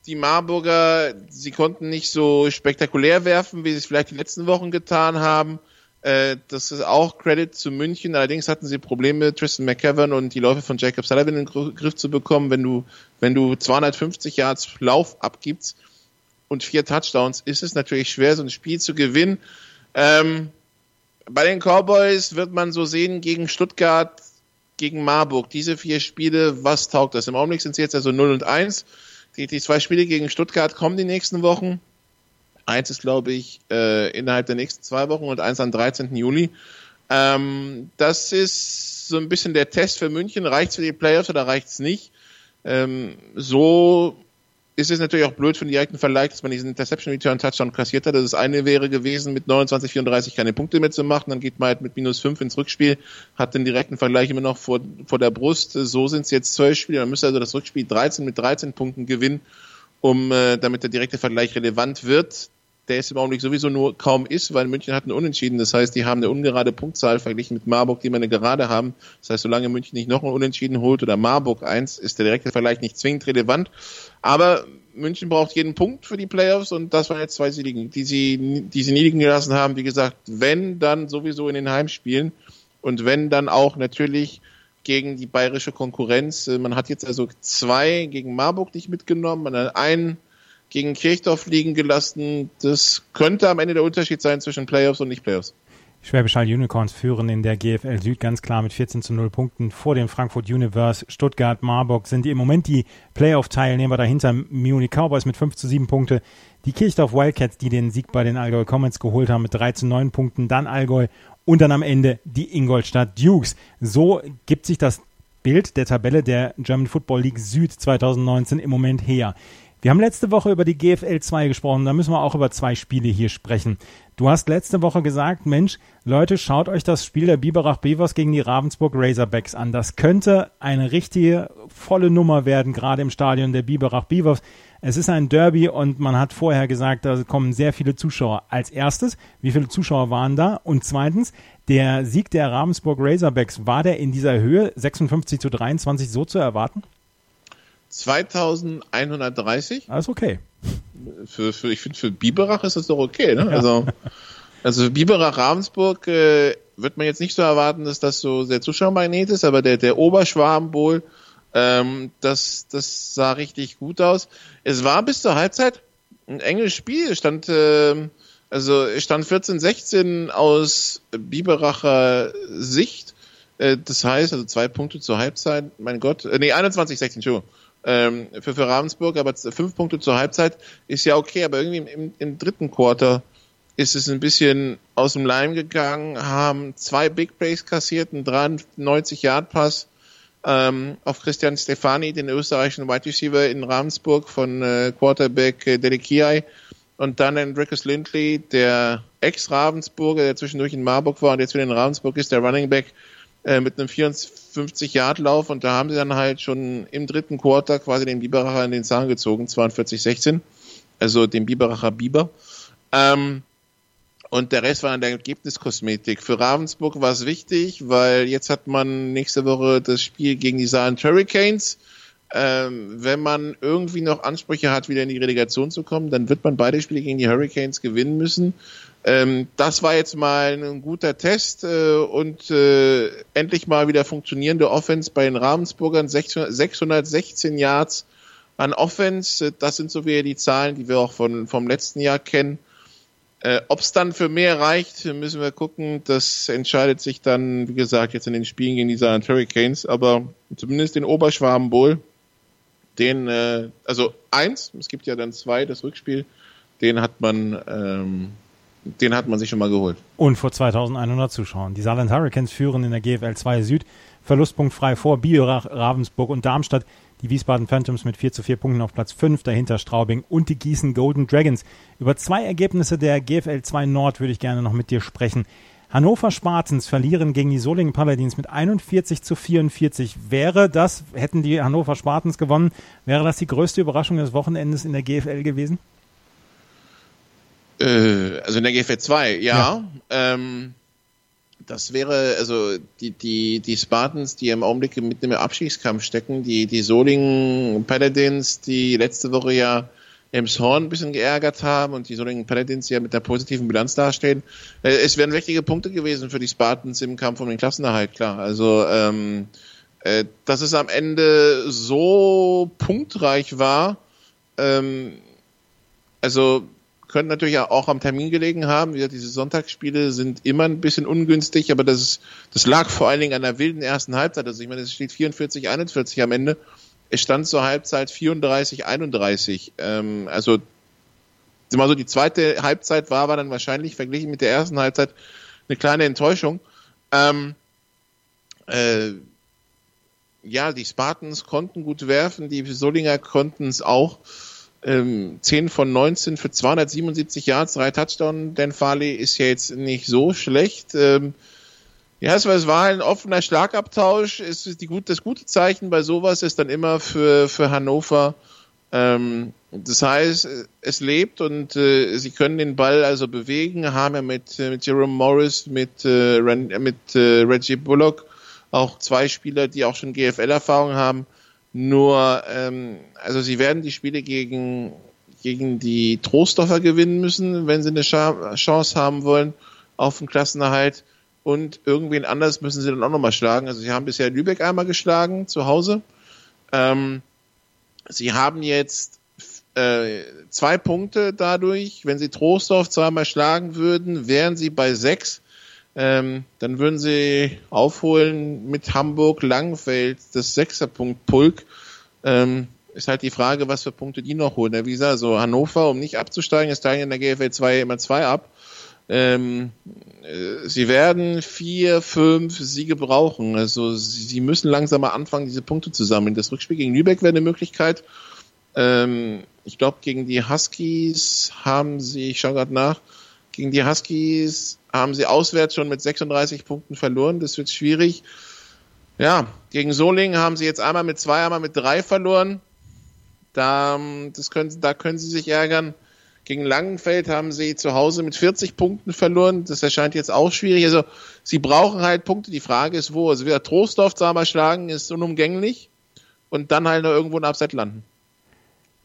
die Marburger, sie konnten nicht so spektakulär werfen, wie sie es vielleicht die letzten Wochen getan haben. Äh, das ist auch Credit zu München. Allerdings hatten sie Probleme, Tristan McKevern und die Läufe von Jacob Sullivan in den Griff zu bekommen. Wenn du, wenn du 250 Yards Lauf abgibst und vier Touchdowns, ist es natürlich schwer, so ein Spiel zu gewinnen. Ähm, bei den Cowboys wird man so sehen, gegen Stuttgart, gegen Marburg, diese vier Spiele, was taugt das? Im Augenblick sind sie jetzt also 0 und 1. Die, die zwei Spiele gegen Stuttgart kommen die nächsten Wochen. Eins ist, glaube ich, äh, innerhalb der nächsten zwei Wochen und eins am 13. Juli. Ähm, das ist so ein bisschen der Test für München. Reicht's für die Playoffs oder reicht's nicht? Ähm, so ist es natürlich auch blöd für den direkten Vergleich, dass man diesen Interception Return Touchdown kassiert hat. Das eine wäre gewesen, mit 29, 34 keine Punkte mehr zu machen. Dann geht man halt mit minus 5 ins Rückspiel, hat den direkten Vergleich immer noch vor, vor der Brust. So sind es jetzt 12 Spiele. Man müsste also das Rückspiel 13 mit 13 Punkten gewinnen, um, äh, damit der direkte Vergleich relevant wird. Der ist im Augenblick sowieso nur kaum ist, weil München hat einen Unentschieden. Das heißt, die haben eine ungerade Punktzahl verglichen mit Marburg, die wir eine gerade haben. Das heißt, solange München nicht noch einen Unentschieden holt oder Marburg eins, ist der direkte Vergleich nicht zwingend relevant. Aber München braucht jeden Punkt für die Playoffs und das waren jetzt zwei Siegen, die sie, die sie niedrigen gelassen haben. Wie gesagt, wenn, dann sowieso in den Heimspielen und wenn, dann auch natürlich gegen die bayerische Konkurrenz. Äh, man hat jetzt also zwei gegen Marburg nicht mitgenommen, man hat einen gegen Kirchdorf liegen gelassen. Das könnte am Ende der Unterschied sein zwischen Playoffs und Nicht-Playoffs. Schwäbisch Hall Unicorns führen in der GFL Süd ganz klar mit 14 zu 0 Punkten vor dem Frankfurt Universe. Stuttgart, Marburg sind im Moment die Playoff-Teilnehmer dahinter. Munich Cowboys mit 5 zu 7 Punkte. Die Kirchdorf Wildcats, die den Sieg bei den Allgäu Comets geholt haben mit 3 zu 9 Punkten. Dann Allgäu und dann am Ende die Ingolstadt Dukes. So gibt sich das Bild der Tabelle der German Football League Süd 2019 im Moment her. Wir haben letzte Woche über die GFL 2 gesprochen, da müssen wir auch über zwei Spiele hier sprechen. Du hast letzte Woche gesagt, Mensch, Leute, schaut euch das Spiel der Biberach Beavers gegen die Ravensburg Razorbacks an. Das könnte eine richtige volle Nummer werden, gerade im Stadion der Biberach Beavers. Es ist ein Derby und man hat vorher gesagt, da kommen sehr viele Zuschauer. Als erstes, wie viele Zuschauer waren da? Und zweitens, der Sieg der Ravensburg Razorbacks, war der in dieser Höhe 56 zu 23 so zu erwarten? 2130. Alles okay. Für, für, ich finde, für Biberach ist das doch okay. Ne? Ja. Also, also Biberach Ravensburg äh, wird man jetzt nicht so erwarten, dass das so sehr Zuschauermagnet ist, aber der, der Oberschwabenbowl, ähm, das, das sah richtig gut aus. Es war bis zur Halbzeit ein enges Spiel. Stand, äh, also stand 14-16 aus Biberacher Sicht. Äh, das heißt, also zwei Punkte zur Halbzeit, mein Gott, äh, nee, 21-16, Entschuldigung ähm, für, für Ravensburg, aber fünf Punkte zur Halbzeit ist ja okay, aber irgendwie im, im, dritten Quarter ist es ein bisschen aus dem Leim gegangen, haben zwei Big Plays kassiert, einen 93 Yard Pass ähm, auf Christian Stefani, den österreichischen Wide Receiver in Ravensburg von äh, Quarterback äh, Delikiai und dann Enricus Lindley, der Ex-Ravensburger, der zwischendurch in Marburg war und jetzt wieder in Ravensburg ist, der Running Back äh, mit einem 54-Yard-Lauf und da haben sie dann halt schon im dritten Quarter quasi den Biberacher in den Zahn gezogen, 42-16, also den Biberacher Biber. Ähm, und der Rest war dann der Ergebniskosmetik. Für Ravensburg war es wichtig, weil jetzt hat man nächste Woche das Spiel gegen die Saarland Hurricanes. Ähm, wenn man irgendwie noch Ansprüche hat, wieder in die Relegation zu kommen, dann wird man beide Spiele gegen die Hurricanes gewinnen müssen. Ähm, das war jetzt mal ein guter Test äh, und äh, endlich mal wieder funktionierende Offense bei den Ravensburgern. 616 Yards an Offense. Das sind so wieder die Zahlen, die wir auch von, vom letzten Jahr kennen. Äh, Ob es dann für mehr reicht, müssen wir gucken. Das entscheidet sich dann, wie gesagt, jetzt in den Spielen gegen die Saarland Hurricanes. Aber zumindest den Oberschwaben Bowl, den, äh, also eins, es gibt ja dann zwei, das Rückspiel, den hat man, ähm, den hat man sich schon mal geholt. Und vor 2100 Zuschauern. Die Saarland Hurricanes führen in der GFL 2 Süd Verlustpunkt frei vor Biorach, Ravensburg und Darmstadt. Die Wiesbaden Phantoms mit 4 zu 4 Punkten auf Platz 5, dahinter Straubing und die Gießen Golden Dragons. Über zwei Ergebnisse der GFL 2 Nord würde ich gerne noch mit dir sprechen. Hannover Spartans verlieren gegen die Solingen Paladins mit 41 zu 44. Wäre das, hätten die Hannover Spartans gewonnen, wäre das die größte Überraschung des Wochenendes in der GFL gewesen? Äh, also in der GFL 2, ja. ja. Ähm, das wäre, also die, die, die Spartans, die im Augenblick mit einem Abschiedskampf stecken, die, die Solingen Paladins, die letzte Woche ja Horn ein bisschen geärgert haben und die Solingen Paladins ja mit der positiven Bilanz dastehen. Äh, es wären wichtige Punkte gewesen für die Spartans im Kampf um den Klassenerhalt, klar. Also, ähm, äh, dass es am Ende so punktreich war, ähm, also könnte natürlich auch am Termin gelegen haben. Wie gesagt, diese Sonntagsspiele sind immer ein bisschen ungünstig, aber das, ist, das lag vor allen Dingen an der wilden ersten Halbzeit. Also ich meine, es steht 44, 41 am Ende. Es stand zur Halbzeit 34, 31. Ähm, also mal so die zweite Halbzeit war, war dann wahrscheinlich verglichen mit der ersten Halbzeit eine kleine Enttäuschung. Ähm, äh, ja, die Spartans konnten gut werfen, die Solinger konnten es auch ähm, 10 von 19 für 277 Yards, drei Touchdown. Dan Farley ist ja jetzt nicht so schlecht. Ähm, ja, es war ein offener Schlagabtausch. Es ist die gut, das gute Zeichen bei sowas ist dann immer für, für Hannover. Ähm, das heißt, es lebt und äh, sie können den Ball also bewegen, haben ja mit, äh, mit Jerome Morris, mit, äh, mit äh, Reggie Bullock auch zwei Spieler, die auch schon GFL-Erfahrung haben. Nur, ähm, also sie werden die Spiele gegen, gegen die Trostdorfer gewinnen müssen, wenn sie eine Chance haben wollen auf den Klassenerhalt. Und irgendwen anders müssen sie dann auch nochmal schlagen. Also sie haben bisher Lübeck einmal geschlagen zu Hause. Ähm, sie haben jetzt äh, zwei Punkte dadurch. Wenn sie Trostdorf zweimal schlagen würden, wären sie bei sechs. Ähm, dann würden sie aufholen mit Hamburg, Langfeld, das Sechserpunkt Pulk. Ähm, ist halt die Frage, was für Punkte die noch holen. Wie gesagt, so Hannover, um nicht abzusteigen, ist steigen in der GFL 2 immer zwei ab. Ähm, äh, sie werden vier, fünf Siege brauchen. Also sie müssen langsam mal anfangen, diese Punkte zu sammeln. Das Rückspiel gegen Lübeck wäre eine Möglichkeit. Ähm, ich glaube, gegen die Huskies haben sie, ich schaue gerade nach, gegen die Huskies haben sie auswärts schon mit 36 Punkten verloren. Das wird schwierig. Ja, gegen Solingen haben sie jetzt einmal mit zwei, einmal mit drei verloren. Da, das können, da können sie sich ärgern. Gegen Langenfeld haben sie zu Hause mit 40 Punkten verloren. Das erscheint jetzt auch schwierig. Also, sie brauchen halt Punkte. Die Frage ist, wo. Also, wieder Trostdorf zweimal schlagen ist unumgänglich. Und dann halt noch irgendwo ein Upset landen.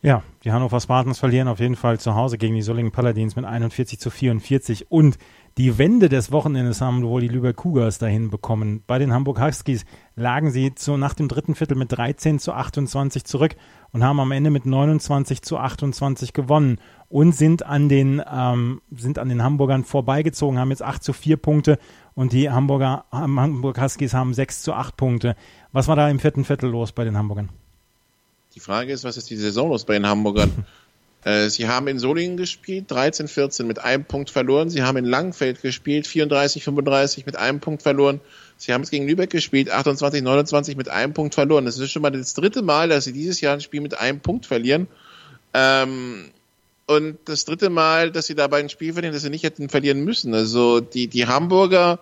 Ja, die Hannover Spartans verlieren auf jeden Fall zu Hause gegen die Solingen Paladins mit 41 zu 44 und die Wende des Wochenendes haben wohl die Lübeck Cougars dahin bekommen. Bei den Hamburg Huskies lagen sie zu, nach dem dritten Viertel mit 13 zu 28 zurück und haben am Ende mit 29 zu 28 gewonnen und sind an den, ähm, sind an den Hamburgern vorbeigezogen, haben jetzt 8 zu 4 Punkte und die Hamburger, Hamburg Huskies haben 6 zu 8 Punkte. Was war da im vierten Viertel los bei den Hamburgern? Die Frage ist, was ist die Saison los bei den Hamburgern? Äh, sie haben in Solingen gespielt, 13-14 mit einem Punkt verloren. Sie haben in Langfeld gespielt, 34-35 mit einem Punkt verloren. Sie haben es gegen Lübeck gespielt, 28-29 mit einem Punkt verloren. Das ist schon mal das dritte Mal, dass sie dieses Jahr ein Spiel mit einem Punkt verlieren. Ähm, und das dritte Mal, dass sie dabei ein Spiel verlieren, das sie nicht hätten verlieren müssen. Also die, die Hamburger,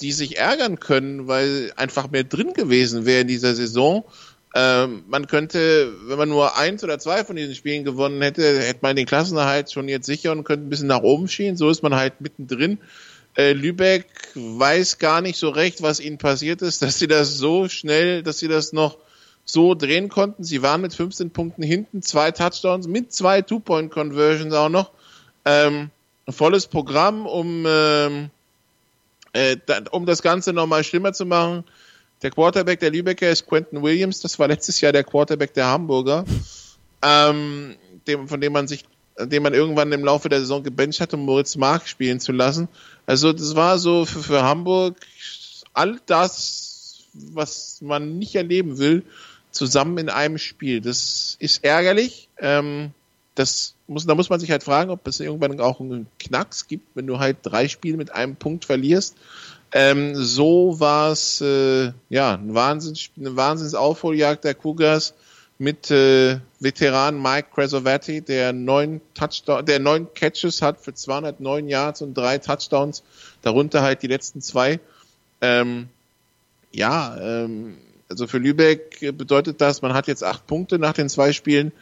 die sich ärgern können, weil einfach mehr drin gewesen wäre in dieser Saison. Ähm, man könnte, wenn man nur eins oder zwei von diesen Spielen gewonnen hätte, hätte man den Klassenerhalt schon jetzt sicher und könnte ein bisschen nach oben schieben. So ist man halt mittendrin. Äh, Lübeck weiß gar nicht so recht, was ihnen passiert ist, dass sie das so schnell, dass sie das noch so drehen konnten. Sie waren mit 15 Punkten hinten, zwei Touchdowns mit zwei Two-Point-Conversions auch noch. Ähm, volles Programm, um, ähm, äh, um das Ganze nochmal schlimmer zu machen. Der Quarterback der Lübecker ist Quentin Williams, das war letztes Jahr der Quarterback der Hamburger, ähm, dem, von dem man sich, den man irgendwann im Laufe der Saison gebencht hat, um Moritz Mark spielen zu lassen. Also das war so für, für Hamburg all das, was man nicht erleben will, zusammen in einem Spiel. Das ist ärgerlich. Ähm, das muss, da muss man sich halt fragen, ob es irgendwann auch einen Knacks gibt, wenn du halt drei Spiele mit einem Punkt verlierst. Ähm, so war es äh, ja ein Wahnsinns, eine Wahnsinnsaufholjagd der Cougars mit äh, Veteran Mike Cresovati, der neun Touchdown, der neun Catches hat für 209 Yards und drei Touchdowns, darunter halt die letzten zwei. Ähm, ja, ähm, also für Lübeck bedeutet das, man hat jetzt acht Punkte nach den zwei Spielen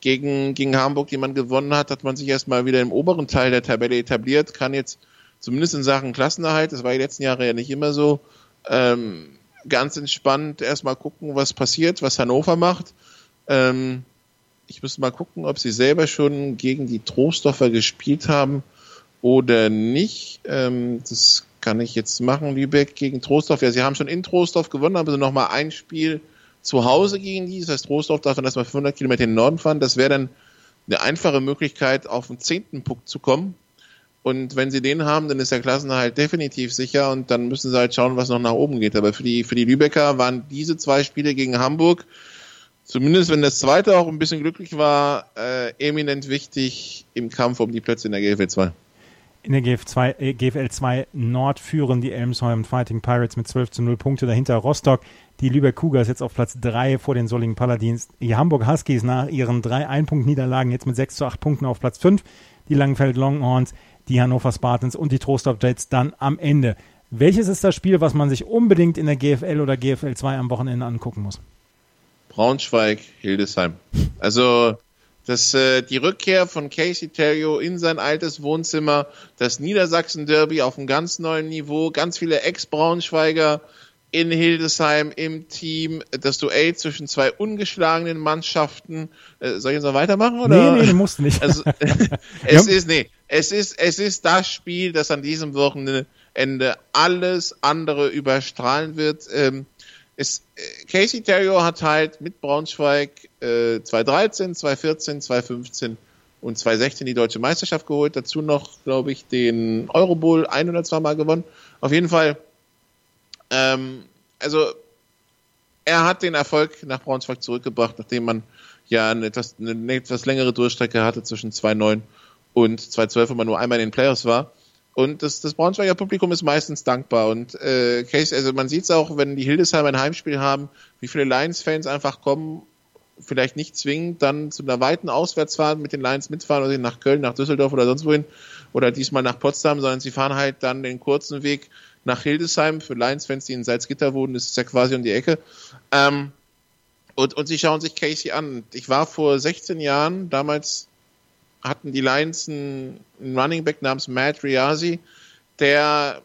gegen, gegen Hamburg, die man gewonnen hat, hat man sich erstmal wieder im oberen Teil der Tabelle etabliert, kann jetzt zumindest in Sachen Klassenerhalt, das war die letzten Jahre ja nicht immer so, ähm, ganz entspannt erstmal gucken, was passiert, was Hannover macht. Ähm, ich müsste mal gucken, ob sie selber schon gegen die Trostdorfer gespielt haben oder nicht. Ähm, das kann ich jetzt machen, Lübeck gegen Trostorf. Ja, sie haben schon in Trostorf gewonnen, aber sie nochmal ein Spiel zu Hause gegen die. Das heißt, Trostorf darf dann erstmal 500 Kilometer in den Norden fahren. Das wäre dann eine einfache Möglichkeit, auf den zehnten Punkt zu kommen. Und wenn sie den haben, dann ist der Klassenerhalt definitiv sicher und dann müssen sie halt schauen, was noch nach oben geht. Aber für die, für die Lübecker waren diese zwei Spiele gegen Hamburg, zumindest wenn das zweite auch ein bisschen glücklich war, äh, eminent wichtig im Kampf um die Plätze in der GFL 2. In der GF 2, äh, GFL 2 Nord führen die Elmshorn Fighting Pirates mit 12 zu 0 Punkte. Dahinter Rostock. Die Lübeck Cougars jetzt auf Platz 3 vor den Solingen Paladins. Die Hamburg Huskies nach ihren drei Ein-Punkt-Niederlagen jetzt mit 6 zu 8 Punkten auf Platz 5. Die Langenfeld Longhorns, die Hannover Spartans und die Trostorf Jets dann am Ende. Welches ist das Spiel, was man sich unbedingt in der GFL oder GFL 2 am Wochenende angucken muss? Braunschweig, Hildesheim. Also dass äh, die Rückkehr von Casey Terrio in sein altes Wohnzimmer, das Niedersachsen-Derby auf einem ganz neuen Niveau, ganz viele Ex-Braunschweiger in Hildesheim im Team, das Duell zwischen zwei ungeschlagenen Mannschaften. Äh, soll ich jetzt noch weitermachen? Oder? Nee, nee, du musst nicht. Also, es ist, nee, es ist, es ist das Spiel, das an diesem Wochenende alles andere überstrahlen wird. Ähm, es, äh, Casey Terrio hat halt mit Braunschweig äh, 2013, 2014, 2015 und 2016 die deutsche Meisterschaft geholt. Dazu noch, glaube ich, den Eurobowl ein oder zwei Mal gewonnen. Auf jeden Fall, ähm, also er hat den Erfolg nach Braunschweig zurückgebracht, nachdem man ja eine etwas, eine etwas längere Durchstrecke hatte zwischen 2009 und 2012, wo man nur einmal in den Playoffs war. Und das, das Braunschweiger Publikum ist meistens dankbar. Und äh, Case, also man sieht es auch, wenn die Hildesheimer ein Heimspiel haben, wie viele Lions-Fans einfach kommen, vielleicht nicht zwingend dann zu einer weiten Auswärtsfahrt mit den Lions mitfahren oder nach Köln, nach Düsseldorf oder sonst wohin oder diesmal nach Potsdam, sondern sie fahren halt dann den kurzen Weg nach Hildesheim. Für Lions-Fans, die in Salzgitter wohnen, ist es ja quasi um die Ecke. Ähm, und, und sie schauen sich Casey an. Ich war vor 16 Jahren damals hatten die Lions einen, einen Running Back namens Matt Riazi, der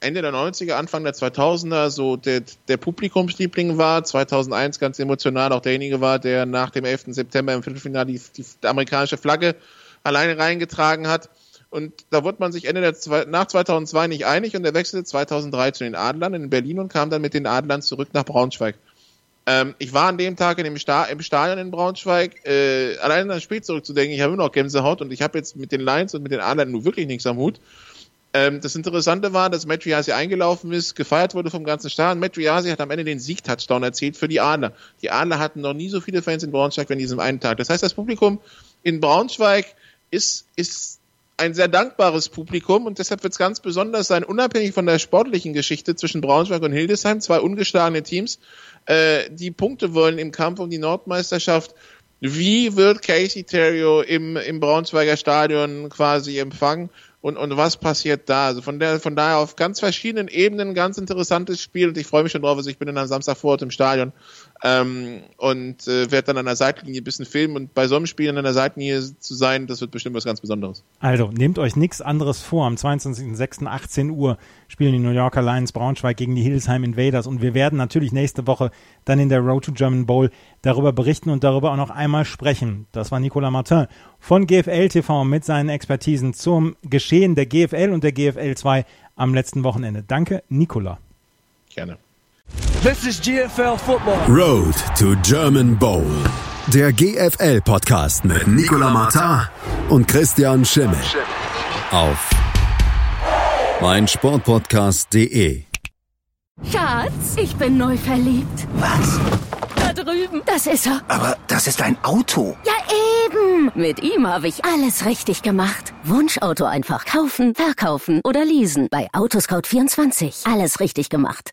Ende der 90er, Anfang der 2000er so der, der Publikumsliebling war, 2001 ganz emotional auch derjenige war, der nach dem 11. September im Viertelfinale die, die, die amerikanische Flagge alleine reingetragen hat. Und da wurde man sich Ende der, nach 2002 nicht einig und er wechselte 2003 zu den Adlern in Berlin und kam dann mit den Adlern zurück nach Braunschweig. Ähm, ich war an dem Tag in dem Sta im Stadion in Braunschweig, äh, allein an das Spiel zurückzudenken, ich habe immer noch Gänsehaut und ich habe jetzt mit den Lions und mit den Adlern nur wirklich nichts am Hut. Ähm, das Interessante war, dass Matt eingelaufen ist, gefeiert wurde vom ganzen Stadion. Matt Riasi hat am Ende den Sieg-Touchdown erzielt für die Adler. Die Adler hatten noch nie so viele Fans in Braunschweig wie an diesem einen Tag. Das heißt, das Publikum in Braunschweig ist, ist ein sehr dankbares Publikum und deshalb wird es ganz besonders sein, unabhängig von der sportlichen Geschichte zwischen Braunschweig und Hildesheim, zwei ungeschlagene Teams, äh, die Punkte wollen im Kampf um die Nordmeisterschaft. Wie wird Casey Terrio im, im Braunschweiger Stadion quasi empfangen? und, und was passiert da. Also von, der, von daher auf ganz verschiedenen Ebenen ganz interessantes Spiel und ich freue mich schon drauf. Also ich bin dann am Samstag vor Ort im Stadion ähm, und äh, werde dann an der Seitenlinie ein bisschen filmen und bei so einem Spiel an der Seitenlinie zu sein, das wird bestimmt was ganz Besonderes. Also nehmt euch nichts anderes vor. Am 22.06.18 Uhr spielen die New Yorker Lions Braunschweig gegen die Hildesheim Invaders und wir werden natürlich nächste Woche dann in der Road to German Bowl darüber berichten und darüber auch noch einmal sprechen. Das war Nicolas Martin von GFL TV mit seinen Expertisen zum Geschehen der GFL und der GFL 2 am letzten Wochenende. Danke, Nicola. Gerne. This is GFL Football. Road to German Bowl. Der GFL Podcast mit Nicolas Martin und Christian Schimmel. Auf meinsportpodcast.de. Schatz, ich bin neu verliebt. Was? Da drüben. Das ist er. Aber das ist ein Auto. Ja, eben. Mit ihm habe ich alles richtig gemacht. Wunschauto einfach kaufen, verkaufen oder leasen. Bei Autoscout24. Alles richtig gemacht.